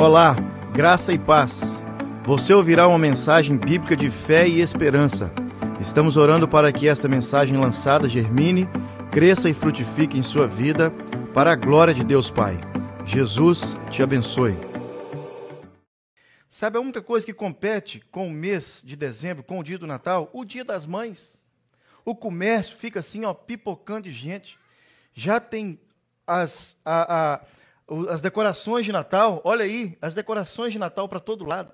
Olá, graça e paz. Você ouvirá uma mensagem bíblica de fé e esperança. Estamos orando para que esta mensagem lançada germine, cresça e frutifique em sua vida, para a glória de Deus Pai. Jesus te abençoe. Sabe a única coisa que compete com o mês de dezembro, com o dia do Natal? O dia das mães. O comércio fica assim, ó, pipocando de gente. Já tem as, a, a as decorações de Natal, olha aí, as decorações de Natal para todo lado.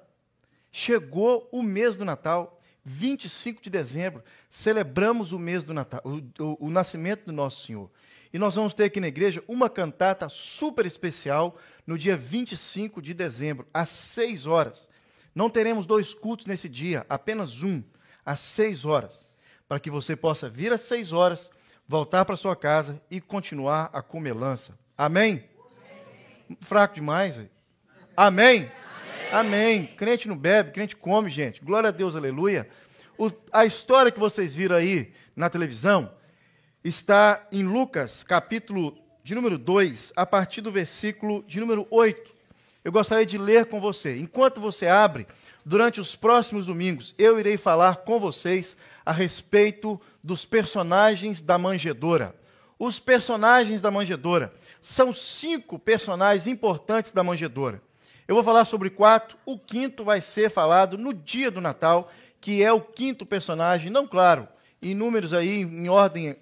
Chegou o mês do Natal, 25 de dezembro, celebramos o mês do Natal, o, o, o nascimento do nosso Senhor. E nós vamos ter aqui na igreja uma cantata super especial no dia 25 de dezembro, às 6 horas. Não teremos dois cultos nesse dia, apenas um, às 6 horas, para que você possa vir às 6 horas, voltar para sua casa e continuar a comelança. Amém? Fraco demais. Amém? Amém? Amém. Crente não bebe, crente come, gente. Glória a Deus, aleluia. O, a história que vocês viram aí na televisão está em Lucas, capítulo de número 2, a partir do versículo de número 8. Eu gostaria de ler com você. Enquanto você abre, durante os próximos domingos, eu irei falar com vocês a respeito dos personagens da manjedora. Os personagens da manjedora são cinco personagens importantes da manjedora. Eu vou falar sobre quatro, o quinto vai ser falado no dia do Natal, que é o quinto personagem, não claro, em números aí, em ordem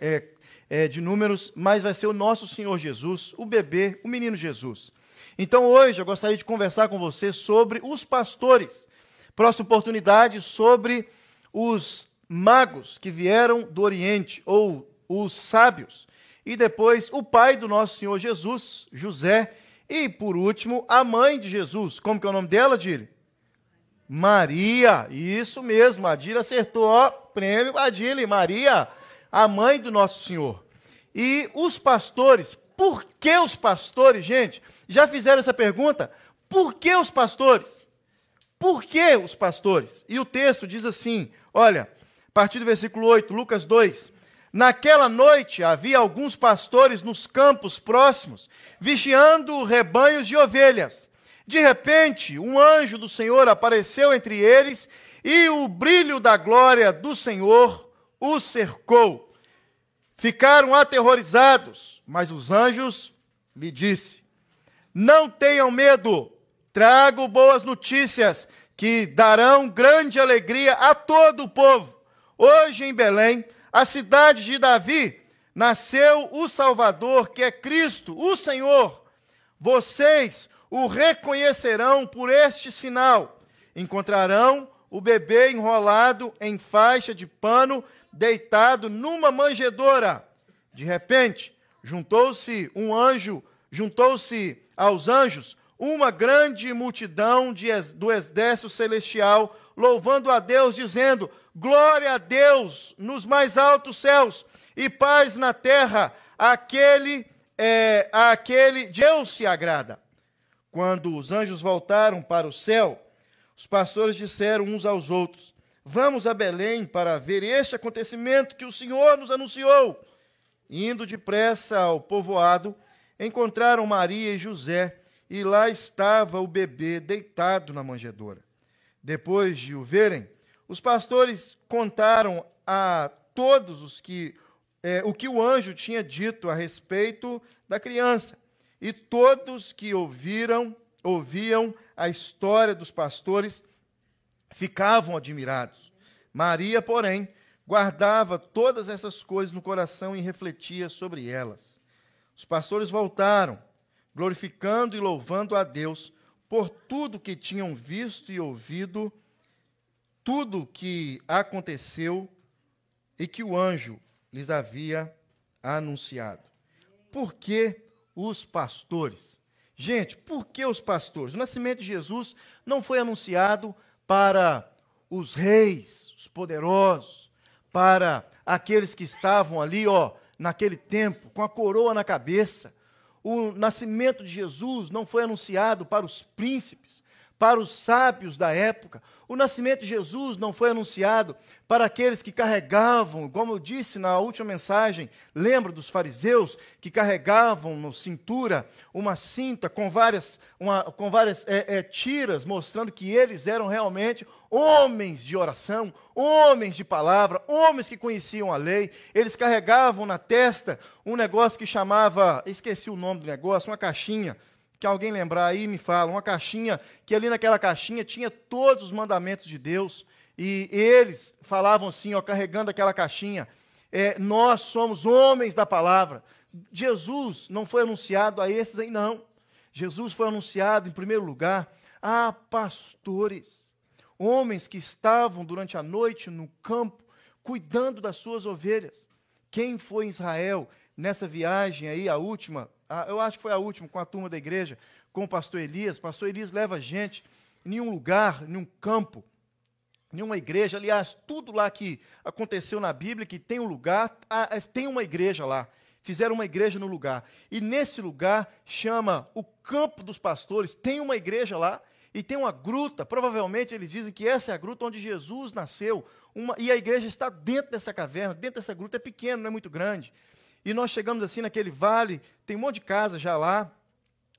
é, é, de números, mas vai ser o nosso Senhor Jesus, o bebê, o menino Jesus. Então hoje eu gostaria de conversar com você sobre os pastores. Próxima oportunidade sobre os magos que vieram do Oriente, ou os sábios e depois o pai do nosso Senhor Jesus, José, e por último a mãe de Jesus. Como que é o nome dela, Dile? Maria. Isso mesmo, a Dile acertou, ó, prêmio Adile, Maria, a mãe do nosso Senhor. E os pastores, por que os pastores, gente? Já fizeram essa pergunta? Por que os pastores? Por que os pastores? E o texto diz assim: olha, a partir do versículo 8, Lucas 2. Naquela noite havia alguns pastores nos campos próximos, vigiando rebanhos de ovelhas. De repente, um anjo do Senhor apareceu entre eles e o brilho da glória do Senhor os cercou. Ficaram aterrorizados, mas os anjos lhe disse: Não tenham medo, trago boas notícias que darão grande alegria a todo o povo. Hoje em Belém, a cidade de Davi, nasceu o Salvador, que é Cristo, o Senhor. Vocês o reconhecerão por este sinal: encontrarão o bebê enrolado em faixa de pano, deitado numa manjedoura. De repente, juntou-se um anjo, juntou-se aos anjos uma grande multidão de, do exército celestial, louvando a Deus, dizendo: Glória a Deus nos mais altos céus e paz na terra, aquele, é, aquele Deus se agrada. Quando os anjos voltaram para o céu, os pastores disseram uns aos outros: Vamos a Belém para ver este acontecimento que o Senhor nos anunciou. Indo depressa ao povoado, encontraram Maria e José, e lá estava o bebê deitado na manjedoura. Depois de o verem, os pastores contaram a todos os que é, o que o anjo tinha dito a respeito da criança. E todos que ouviram, ouviam a história dos pastores, ficavam admirados. Maria, porém, guardava todas essas coisas no coração e refletia sobre elas. Os pastores voltaram, glorificando e louvando a Deus por tudo que tinham visto e ouvido tudo que aconteceu e que o anjo lhes havia anunciado. Por que os pastores? Gente, por que os pastores? O nascimento de Jesus não foi anunciado para os reis, os poderosos, para aqueles que estavam ali, ó, naquele tempo, com a coroa na cabeça. O nascimento de Jesus não foi anunciado para os príncipes, para os sábios da época. O nascimento de Jesus não foi anunciado para aqueles que carregavam, como eu disse na última mensagem, lembra dos fariseus que carregavam no cintura uma cinta com várias, uma, com várias é, é, tiras, mostrando que eles eram realmente homens de oração, homens de palavra, homens que conheciam a lei. Eles carregavam na testa um negócio que chamava, esqueci o nome do negócio, uma caixinha que alguém lembrar aí me fala, uma caixinha, que ali naquela caixinha tinha todos os mandamentos de Deus, e eles falavam assim, ó, carregando aquela caixinha, é, nós somos homens da palavra. Jesus não foi anunciado a esses aí, não. Jesus foi anunciado, em primeiro lugar, a pastores, homens que estavam durante a noite no campo, cuidando das suas ovelhas. Quem foi em Israel nessa viagem aí, a última, eu acho que foi a última, com a turma da igreja, com o pastor Elias. O pastor Elias leva a gente em um lugar, em um campo, em uma igreja. Aliás, tudo lá que aconteceu na Bíblia, que tem um lugar, é, tem uma igreja lá. Fizeram uma igreja no lugar. E nesse lugar chama o Campo dos Pastores. Tem uma igreja lá e tem uma gruta. Provavelmente eles dizem que essa é a gruta onde Jesus nasceu. Uma, e a igreja está dentro dessa caverna, dentro dessa gruta. É pequeno, não é muito grande. E nós chegamos assim naquele vale, tem um monte de casa já lá,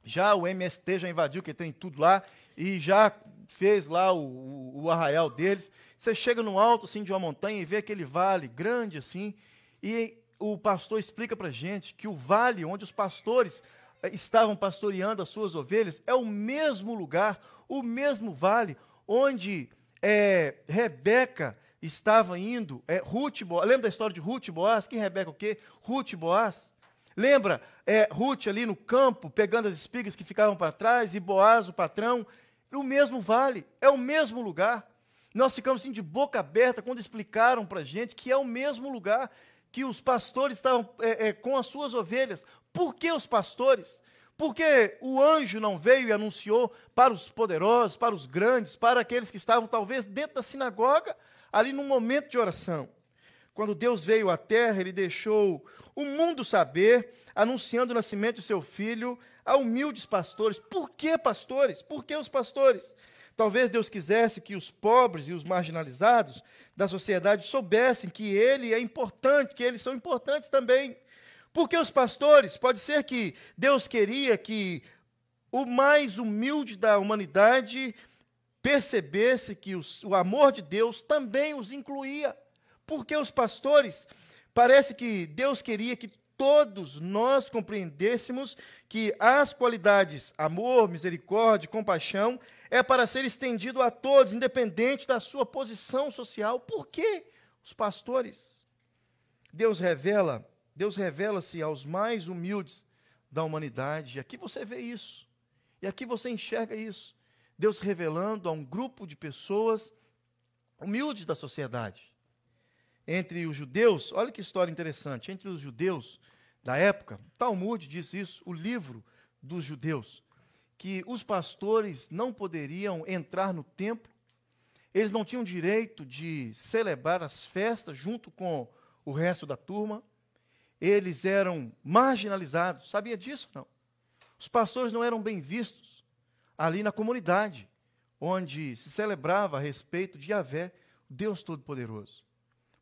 já o MST já invadiu, que tem tudo lá, e já fez lá o, o, o arraial deles. Você chega no alto assim de uma montanha e vê aquele vale grande assim, e o pastor explica para gente que o vale onde os pastores eh, estavam pastoreando as suas ovelhas é o mesmo lugar, o mesmo vale onde é, Rebeca estava indo, é, Ruth, Boaz, lembra da história de Ruth Boaz? Que Rebeca o quê? Ruth Boaz. Lembra é, Ruth ali no campo, pegando as espigas que ficavam para trás, e Boaz, o patrão, o mesmo vale, é o mesmo lugar. Nós ficamos assim de boca aberta quando explicaram para a gente que é o mesmo lugar que os pastores estavam é, é, com as suas ovelhas. Por que os pastores? Porque o anjo não veio e anunciou para os poderosos, para os grandes, para aqueles que estavam talvez dentro da sinagoga, ali num momento de oração. Quando Deus veio à terra, ele deixou o mundo saber, anunciando o nascimento de seu filho a humildes pastores. Por que pastores? Por que os pastores? Talvez Deus quisesse que os pobres e os marginalizados da sociedade soubessem que ele é importante, que eles são importantes também. Por que os pastores? Pode ser que Deus queria que o mais humilde da humanidade percebesse que os, o amor de Deus também os incluía. Porque os pastores, parece que Deus queria que todos nós compreendêssemos que as qualidades amor, misericórdia, compaixão é para ser estendido a todos, independente da sua posição social. Por que os pastores? Deus revela, Deus revela-se aos mais humildes da humanidade. E aqui você vê isso. E aqui você enxerga isso. Deus revelando a um grupo de pessoas humildes da sociedade. Entre os judeus, olha que história interessante, entre os judeus da época, Talmud diz isso, o livro dos judeus, que os pastores não poderiam entrar no templo, eles não tinham direito de celebrar as festas junto com o resto da turma, eles eram marginalizados, sabia disso? Não. Os pastores não eram bem vistos ali na comunidade, onde se celebrava a respeito de Yahvé, Deus Todo-Poderoso.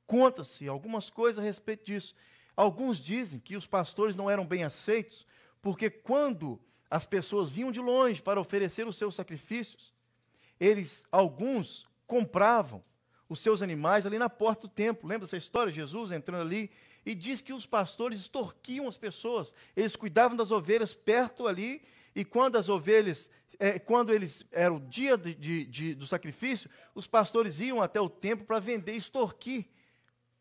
Conta-se algumas coisas a respeito disso. Alguns dizem que os pastores não eram bem aceitos, porque quando as pessoas vinham de longe para oferecer os seus sacrifícios, eles, alguns, compravam os seus animais ali na porta do templo. Lembra essa história? Jesus entrando ali e diz que os pastores extorquiam as pessoas. Eles cuidavam das ovelhas perto ali, e quando as ovelhas é, quando eles era o dia de, de, de, do sacrifício, os pastores iam até o templo para vender, extorquir,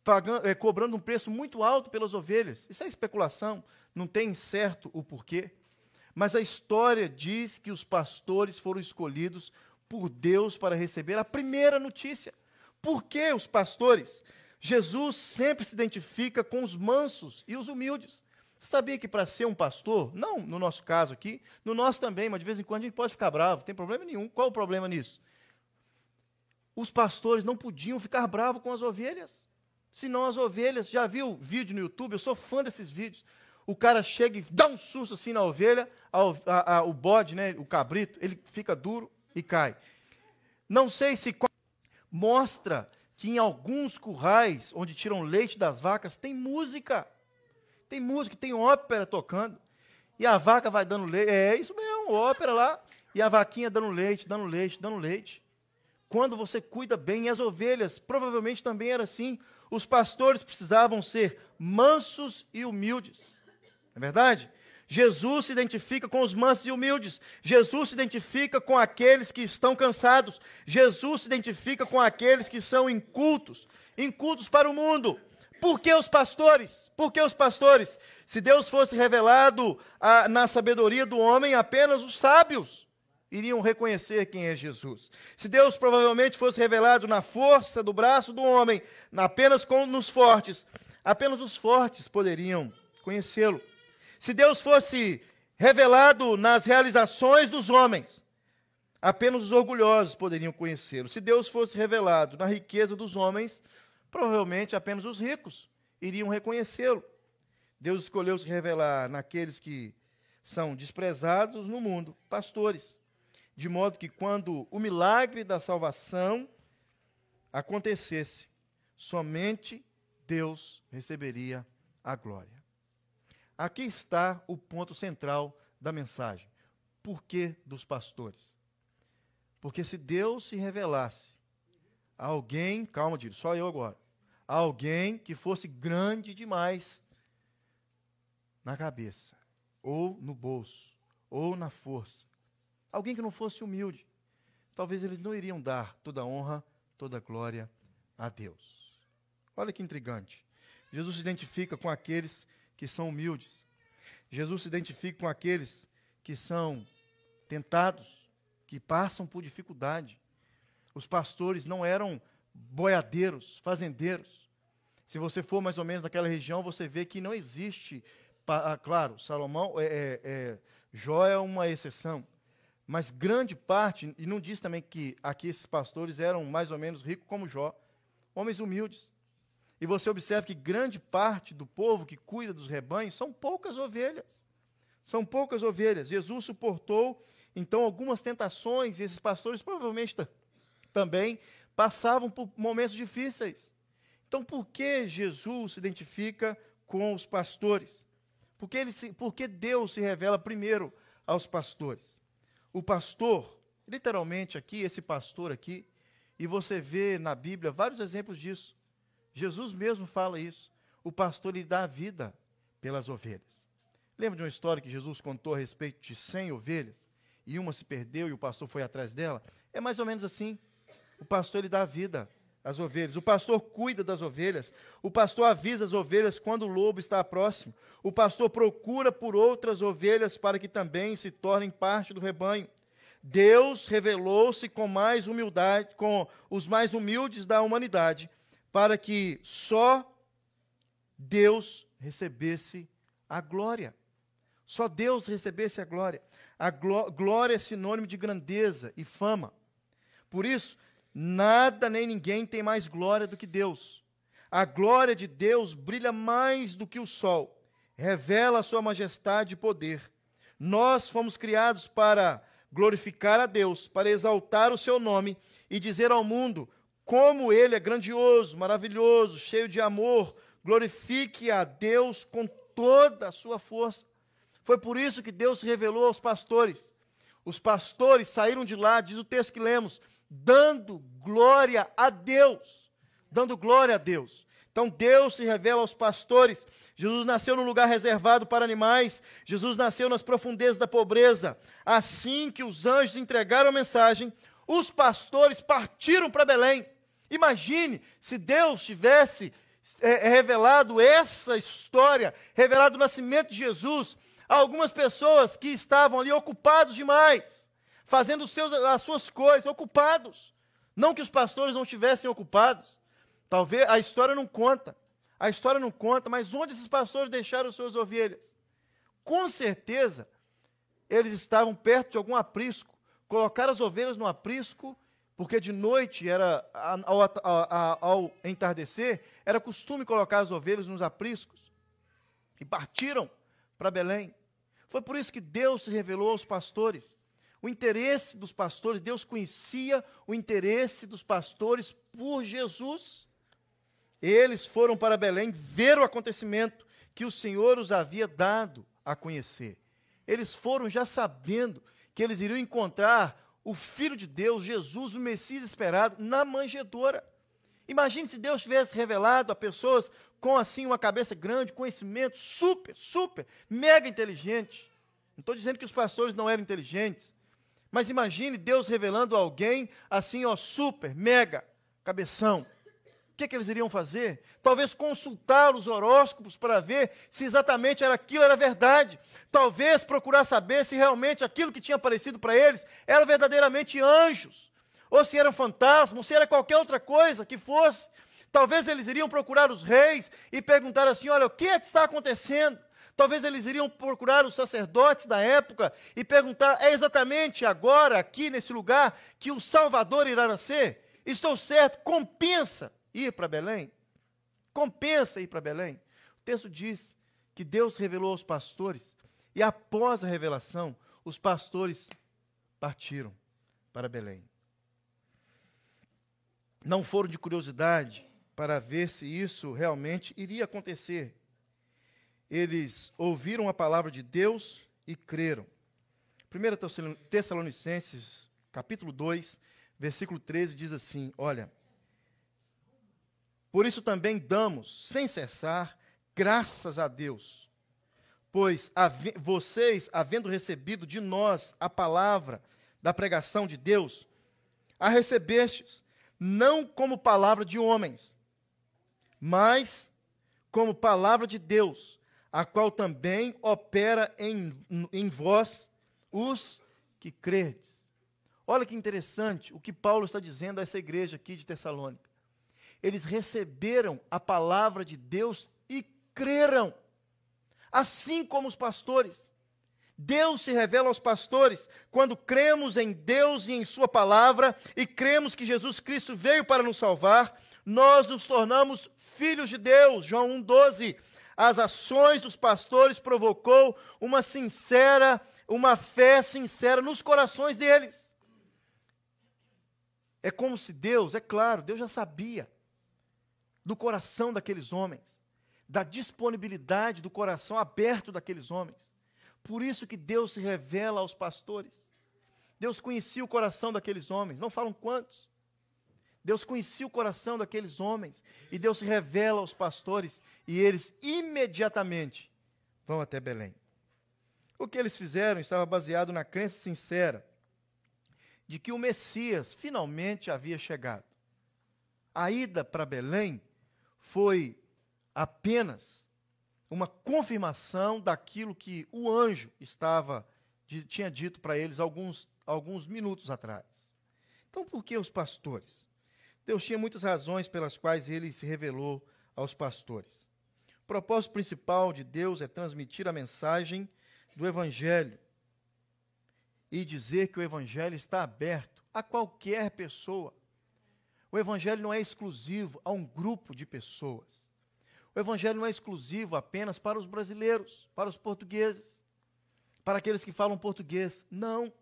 pagando, é, cobrando um preço muito alto pelas ovelhas. Isso é especulação, não tem certo o porquê. Mas a história diz que os pastores foram escolhidos por Deus para receber a primeira notícia. Por que os pastores? Jesus sempre se identifica com os mansos e os humildes. Você sabia que para ser um pastor, não no nosso caso aqui, no nosso também, mas de vez em quando a gente pode ficar bravo, não tem problema nenhum. Qual o problema nisso? Os pastores não podiam ficar bravos com as ovelhas. Senão as ovelhas, já viu vídeo no YouTube? Eu sou fã desses vídeos. O cara chega e dá um susto assim na ovelha, a, a, a, o bode, né, o cabrito, ele fica duro. e cai. Não sei se mostra que em alguns currais onde tiram leite das vacas tem música. Tem música, tem ópera tocando. E a vaca vai dando leite. É isso mesmo, ópera lá. E a vaquinha dando leite, dando leite, dando leite. Quando você cuida bem, e as ovelhas, provavelmente também era assim. Os pastores precisavam ser mansos e humildes. Não é verdade? Jesus se identifica com os mansos e humildes. Jesus se identifica com aqueles que estão cansados. Jesus se identifica com aqueles que são incultos, incultos para o mundo. Por que os pastores? Por que os pastores? Se Deus fosse revelado a, na sabedoria do homem, apenas os sábios iriam reconhecer quem é Jesus. Se Deus provavelmente fosse revelado na força do braço do homem, apenas com, nos fortes, apenas os fortes poderiam conhecê-lo. Se Deus fosse revelado nas realizações dos homens, apenas os orgulhosos poderiam conhecê-lo. Se Deus fosse revelado na riqueza dos homens, provavelmente apenas os ricos iriam reconhecê-lo. Deus escolheu se revelar naqueles que são desprezados no mundo, pastores. De modo que quando o milagre da salvação acontecesse, somente Deus receberia a glória. Aqui está o ponto central da mensagem. Por que dos pastores? Porque se Deus se revelasse a alguém, calma, Dilo, só eu agora, alguém que fosse grande demais na cabeça, ou no bolso, ou na força, alguém que não fosse humilde, talvez eles não iriam dar toda a honra, toda a glória a Deus. Olha que intrigante. Jesus se identifica com aqueles que são humildes. Jesus se identifica com aqueles que são tentados, que passam por dificuldade. Os pastores não eram boiadeiros, fazendeiros. Se você for mais ou menos naquela região, você vê que não existe, ah, claro, Salomão, é, é, é, Jó é uma exceção, mas grande parte, e não diz também que aqui esses pastores eram mais ou menos ricos como Jó, homens humildes. E você observa que grande parte do povo que cuida dos rebanhos são poucas ovelhas. São poucas ovelhas. Jesus suportou, então, algumas tentações, e esses pastores provavelmente também passavam por momentos difíceis. Então, por que Jesus se identifica com os pastores? Porque, ele se, porque Deus se revela primeiro aos pastores. O pastor, literalmente aqui, esse pastor aqui, e você vê na Bíblia vários exemplos disso. Jesus mesmo fala isso. O pastor lhe dá a vida pelas ovelhas. Lembra de uma história que Jesus contou a respeito de 100 ovelhas e uma se perdeu e o pastor foi atrás dela? É mais ou menos assim. O pastor lhe dá vida às ovelhas. O pastor cuida das ovelhas. O pastor avisa as ovelhas quando o lobo está próximo. O pastor procura por outras ovelhas para que também se tornem parte do rebanho. Deus revelou-se com mais humildade, com os mais humildes da humanidade, para que só Deus recebesse a glória. Só Deus recebesse a glória. A glória é sinônimo de grandeza e fama. Por isso, nada nem ninguém tem mais glória do que Deus. A glória de Deus brilha mais do que o sol, revela a sua majestade e poder. Nós fomos criados para glorificar a Deus, para exaltar o seu nome e dizer ao mundo como ele é grandioso, maravilhoso, cheio de amor. Glorifique a Deus com toda a sua força. Foi por isso que Deus revelou aos pastores. Os pastores saíram de lá, diz o texto que lemos, dando glória a Deus. Dando glória a Deus. Então Deus se revela aos pastores. Jesus nasceu num lugar reservado para animais. Jesus nasceu nas profundezas da pobreza. Assim que os anjos entregaram a mensagem, os pastores partiram para Belém. Imagine se Deus tivesse é, revelado essa história, revelado o nascimento de Jesus a algumas pessoas que estavam ali ocupados demais, fazendo seus, as suas coisas, ocupados. Não que os pastores não estivessem ocupados. Talvez a história não conta. A história não conta, mas onde esses pastores deixaram suas ovelhas? Com certeza, eles estavam perto de algum aprisco. Colocaram as ovelhas no aprisco porque de noite era ao, ao, ao, entardecer era costume colocar as ovelhas nos apriscos e partiram para Belém. Foi por isso que Deus se revelou aos pastores. O interesse dos pastores, Deus conhecia o interesse dos pastores por Jesus. Eles foram para Belém ver o acontecimento que o Senhor os havia dado a conhecer. Eles foram já sabendo que eles iriam encontrar o Filho de Deus, Jesus, o Messias esperado, na manjedoura. Imagine se Deus tivesse revelado a pessoas com assim uma cabeça grande, conhecimento super, super, mega inteligente. Não estou dizendo que os pastores não eram inteligentes, mas imagine Deus revelando a alguém assim, ó, super, mega, cabeção. O que, que eles iriam fazer? Talvez consultar os horóscopos para ver se exatamente era aquilo era verdade. Talvez procurar saber se realmente aquilo que tinha aparecido para eles era verdadeiramente anjos, ou se eram fantasmas, ou se era qualquer outra coisa que fosse. Talvez eles iriam procurar os reis e perguntar assim: olha, o que é que está acontecendo? Talvez eles iriam procurar os sacerdotes da época e perguntar: é exatamente agora, aqui nesse lugar, que o Salvador irá nascer? Estou certo, compensa ir para Belém? Compensa ir para Belém? O texto diz que Deus revelou aos pastores, e após a revelação, os pastores partiram para Belém. Não foram de curiosidade para ver se isso realmente iria acontecer. Eles ouviram a palavra de Deus e creram. 1 Tessalonicenses, capítulo 2, versículo 13, diz assim: Olha, por isso também damos, sem cessar, graças a Deus, pois vocês, havendo recebido de nós a palavra da pregação de Deus, a recebestes, não como palavra de homens, mas como palavra de Deus, a qual também opera em, em vós os que credes. Olha que interessante o que Paulo está dizendo a essa igreja aqui de Tessalônica eles receberam a palavra de Deus e creram. Assim como os pastores. Deus se revela aos pastores quando cremos em Deus e em Sua palavra e cremos que Jesus Cristo veio para nos salvar, nós nos tornamos filhos de Deus. João 1,12. As ações dos pastores provocou uma sincera, uma fé sincera nos corações deles. É como se Deus, é claro, Deus já sabia do coração daqueles homens, da disponibilidade do coração aberto daqueles homens. Por isso que Deus se revela aos pastores. Deus conhecia o coração daqueles homens, não falam quantos. Deus conhecia o coração daqueles homens e Deus revela aos pastores e eles imediatamente vão até Belém. O que eles fizeram estava baseado na crença sincera de que o Messias finalmente havia chegado. A ida para Belém foi apenas uma confirmação daquilo que o anjo estava tinha dito para eles alguns, alguns minutos atrás. Então, por que os pastores? Deus tinha muitas razões pelas quais ele se revelou aos pastores. O propósito principal de Deus é transmitir a mensagem do Evangelho e dizer que o Evangelho está aberto a qualquer pessoa. O Evangelho não é exclusivo a um grupo de pessoas. O Evangelho não é exclusivo apenas para os brasileiros, para os portugueses, para aqueles que falam português. Não.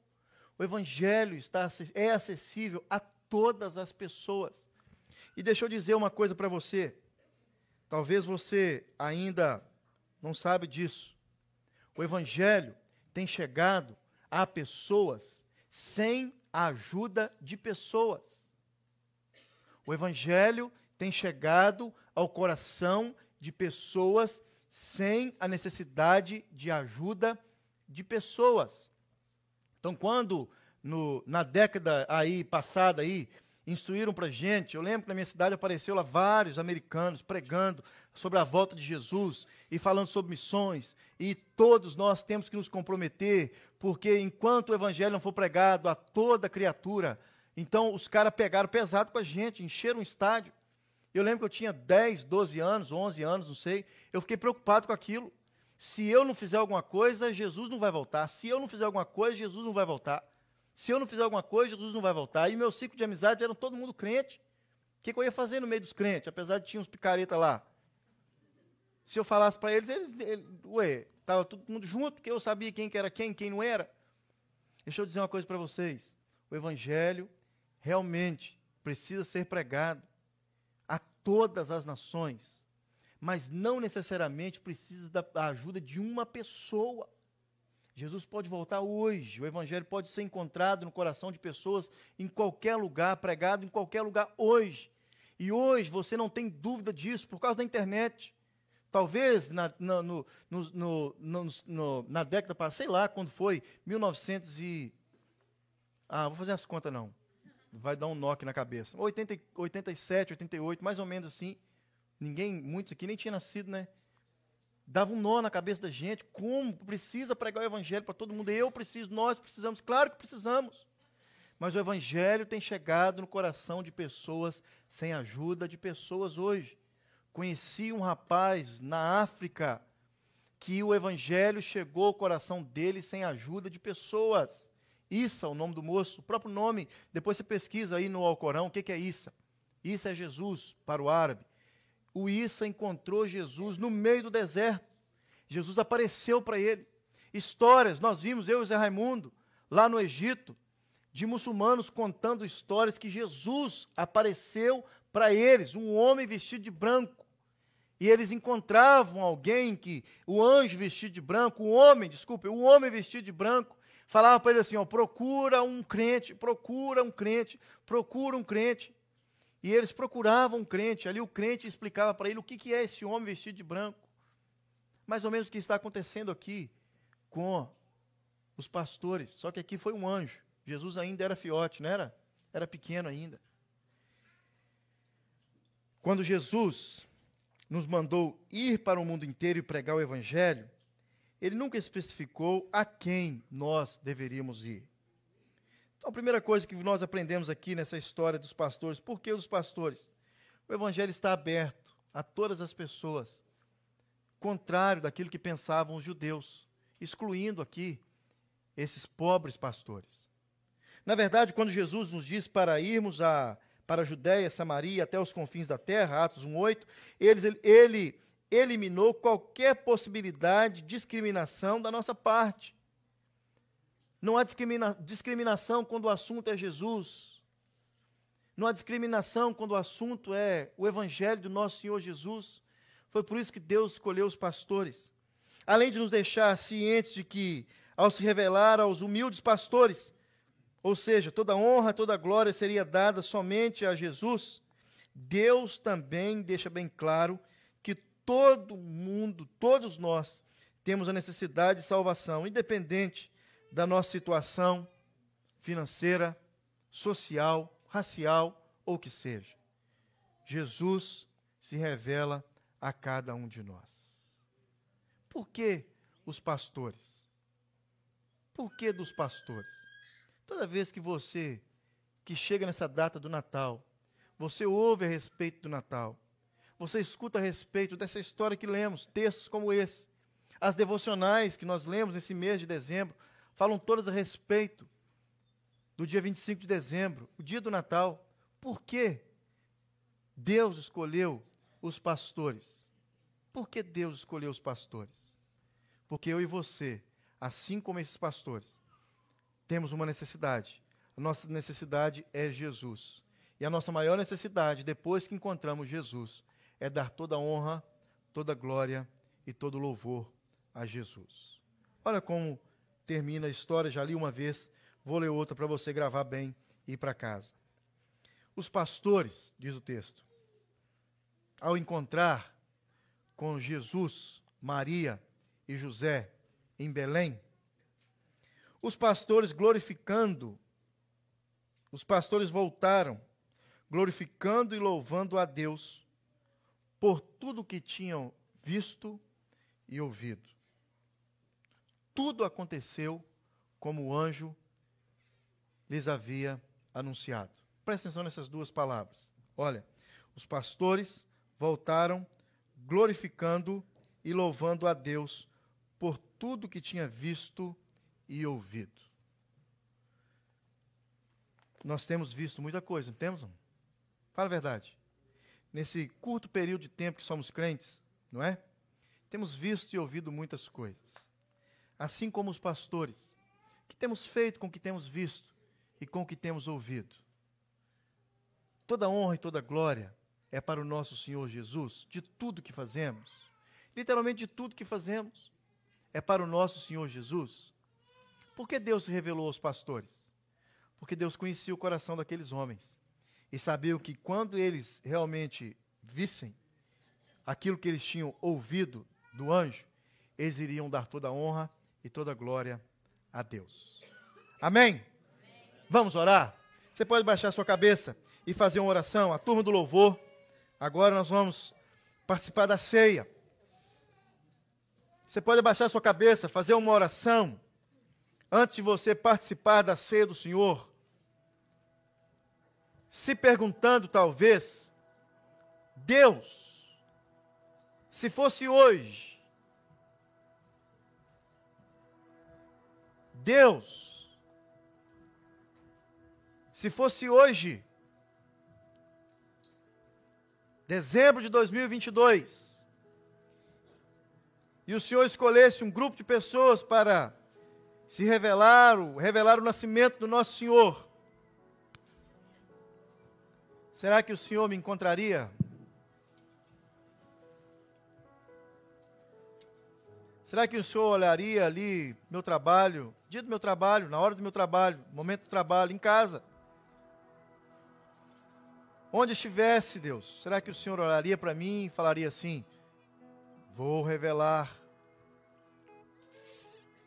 O Evangelho está, é acessível a todas as pessoas. E deixa eu dizer uma coisa para você. Talvez você ainda não sabe disso. O Evangelho tem chegado a pessoas sem a ajuda de pessoas. O Evangelho tem chegado ao coração de pessoas sem a necessidade de ajuda de pessoas. Então, quando no, na década aí passada aí instruíram para gente, eu lembro que na minha cidade apareceu lá vários americanos pregando sobre a volta de Jesus e falando sobre missões e todos nós temos que nos comprometer porque enquanto o evangelho não for pregado a toda criatura, então os caras pegaram pesado com a gente, encheram um estádio. Eu lembro que eu tinha 10, 12 anos, 11 anos, não sei. Eu fiquei preocupado com aquilo. Se eu não fizer alguma coisa, Jesus não vai voltar. Se eu não fizer alguma coisa, Jesus não vai voltar. Se eu não fizer alguma coisa, Jesus não vai voltar. E meu ciclo de amizade era todo mundo crente. O que, que eu ia fazer no meio dos crentes, apesar de tinha uns picareta lá? Se eu falasse para eles, eles, eles, ué, estava todo mundo junto, porque eu sabia quem que era quem, quem não era. Deixa eu dizer uma coisa para vocês. O Evangelho realmente precisa ser pregado a todas as nações, mas não necessariamente precisa da ajuda de uma pessoa. Jesus pode voltar hoje, o Evangelho pode ser encontrado no coração de pessoas em qualquer lugar, pregado em qualquer lugar hoje. E hoje você não tem dúvida disso por causa da internet. Talvez na, na, no, no, no, na década passada, sei lá quando foi, 1900 e. Ah, vou fazer as contas não. Vai dar um aqui na cabeça. 80, 87, 88, mais ou menos assim. Ninguém, muitos aqui nem tinha nascido, né? Dava um nó na cabeça da gente. Como precisa pregar o evangelho para todo mundo? Eu preciso, nós precisamos. Claro que precisamos. Mas o evangelho tem chegado no coração de pessoas sem ajuda de pessoas hoje. Conheci um rapaz na África que o evangelho chegou ao coração dele sem ajuda de pessoas. Issa, o nome do moço, o próprio nome, depois você pesquisa aí no Alcorão, o que, é Issa? Issa é Jesus, para o árabe. O Issa encontrou Jesus no meio do deserto. Jesus apareceu para ele. Histórias, nós vimos, eu e Zé Raimundo, lá no Egito, de muçulmanos contando histórias que Jesus apareceu para eles, um homem vestido de branco e eles encontravam alguém que, o anjo vestido de branco, o homem, desculpe, o homem vestido de branco, falava para ele assim: ó, procura um crente, procura um crente, procura um crente. E eles procuravam um crente, ali o crente explicava para ele o que, que é esse homem vestido de branco. Mais ou menos o que está acontecendo aqui com os pastores, só que aqui foi um anjo. Jesus ainda era fiote, não era? Era pequeno ainda. Quando Jesus nos mandou ir para o mundo inteiro e pregar o Evangelho, ele nunca especificou a quem nós deveríamos ir. Então, a primeira coisa que nós aprendemos aqui nessa história dos pastores, por que os pastores? O Evangelho está aberto a todas as pessoas, contrário daquilo que pensavam os judeus, excluindo aqui esses pobres pastores. Na verdade, quando Jesus nos diz para irmos a para a Judéia, Samaria, até os confins da terra, Atos 1,8, ele, ele eliminou qualquer possibilidade de discriminação da nossa parte. Não há discrimina, discriminação quando o assunto é Jesus. Não há discriminação quando o assunto é o Evangelho do nosso Senhor Jesus. Foi por isso que Deus escolheu os pastores. Além de nos deixar cientes de que, ao se revelar aos humildes pastores, ou seja, toda honra, toda glória seria dada somente a Jesus, Deus também deixa bem claro que todo mundo, todos nós, temos a necessidade de salvação, independente da nossa situação financeira, social, racial ou que seja. Jesus se revela a cada um de nós. Por que os pastores? Por que dos pastores? Toda vez que você, que chega nessa data do Natal, você ouve a respeito do Natal, você escuta a respeito dessa história que lemos, textos como esse, as devocionais que nós lemos nesse mês de dezembro, falam todas a respeito do dia 25 de dezembro, o dia do Natal. Por que Deus escolheu os pastores? Por que Deus escolheu os pastores? Porque eu e você, assim como esses pastores, temos uma necessidade. A nossa necessidade é Jesus. E a nossa maior necessidade, depois que encontramos Jesus, é dar toda honra, toda glória e todo louvor a Jesus. Olha como termina a história, já li uma vez, vou ler outra para você gravar bem e ir para casa. Os pastores, diz o texto, ao encontrar com Jesus, Maria e José em Belém, os pastores glorificando, os pastores voltaram, glorificando e louvando a Deus por tudo que tinham visto e ouvido. Tudo aconteceu como o anjo lhes havia anunciado. Presta atenção nessas duas palavras. Olha, os pastores voltaram glorificando e louvando a Deus por tudo que tinha visto e ouvido. Nós temos visto muita coisa, não temos? Fala a verdade. Nesse curto período de tempo que somos crentes, não é? Temos visto e ouvido muitas coisas. Assim como os pastores, que temos feito com o que temos visto e com o que temos ouvido. Toda honra e toda glória é para o nosso Senhor Jesus, de tudo que fazemos, literalmente de tudo que fazemos, é para o nosso Senhor Jesus. Por que Deus revelou aos pastores? Porque Deus conhecia o coração daqueles homens e sabia que quando eles realmente vissem aquilo que eles tinham ouvido do anjo, eles iriam dar toda a honra e toda glória a Deus. Amém? Vamos orar? Você pode baixar sua cabeça e fazer uma oração, a turma do louvor. Agora nós vamos participar da ceia. Você pode abaixar sua cabeça, fazer uma oração antes de você participar da ceia do Senhor. Se perguntando, talvez, Deus, se fosse hoje, Deus, se fosse hoje, dezembro de 2022, e o Senhor escolhesse um grupo de pessoas para se revelar, revelar o nascimento do nosso Senhor, será que o Senhor me encontraria? Será que o Senhor olharia ali meu trabalho, dia do meu trabalho, na hora do meu trabalho, momento do trabalho, em casa? Onde estivesse, Deus, será que o Senhor olharia para mim e falaria assim: Vou revelar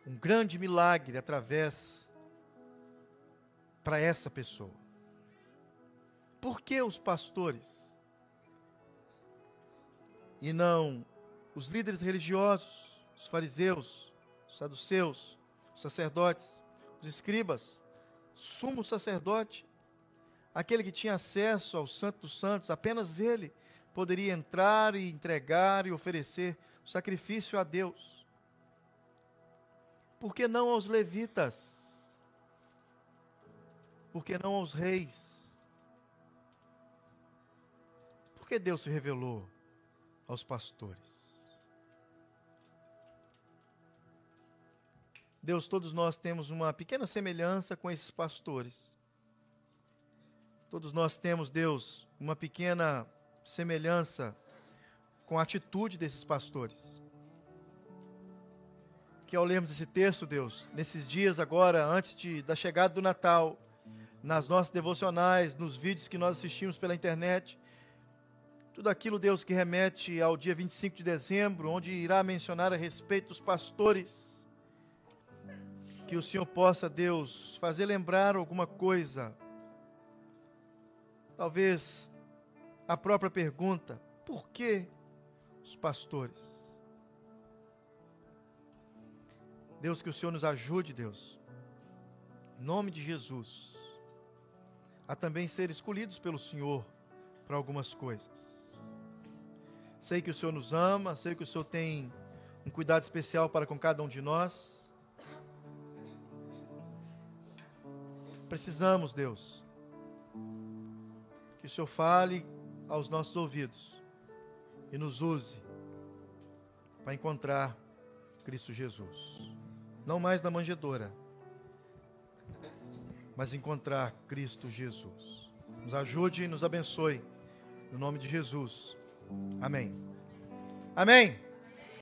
um grande milagre através para essa pessoa. Por que os pastores e não os líderes religiosos? Os fariseus, os saduceus, os sacerdotes, os escribas, sumo sacerdote, aquele que tinha acesso ao Santo dos Santos, apenas ele poderia entrar e entregar e oferecer o sacrifício a Deus. Por que não aos levitas? Por que não aos reis? Por que Deus se revelou aos pastores? Deus, todos nós temos uma pequena semelhança com esses pastores. Todos nós temos, Deus, uma pequena semelhança com a atitude desses pastores. Que ao lermos esse texto, Deus, nesses dias agora, antes de, da chegada do Natal, nas nossas devocionais, nos vídeos que nós assistimos pela internet, tudo aquilo, Deus, que remete ao dia 25 de dezembro, onde irá mencionar a respeito dos pastores que o Senhor possa, Deus, fazer lembrar alguma coisa. Talvez a própria pergunta: por que os pastores? Deus, que o Senhor nos ajude, Deus, em nome de Jesus, a também ser escolhidos pelo Senhor para algumas coisas. Sei que o Senhor nos ama, sei que o Senhor tem um cuidado especial para com cada um de nós. Precisamos, Deus, que o Senhor fale aos nossos ouvidos e nos use para encontrar Cristo Jesus. Não mais na manjedoura, mas encontrar Cristo Jesus. Nos ajude e nos abençoe. No nome de Jesus. Amém. Amém.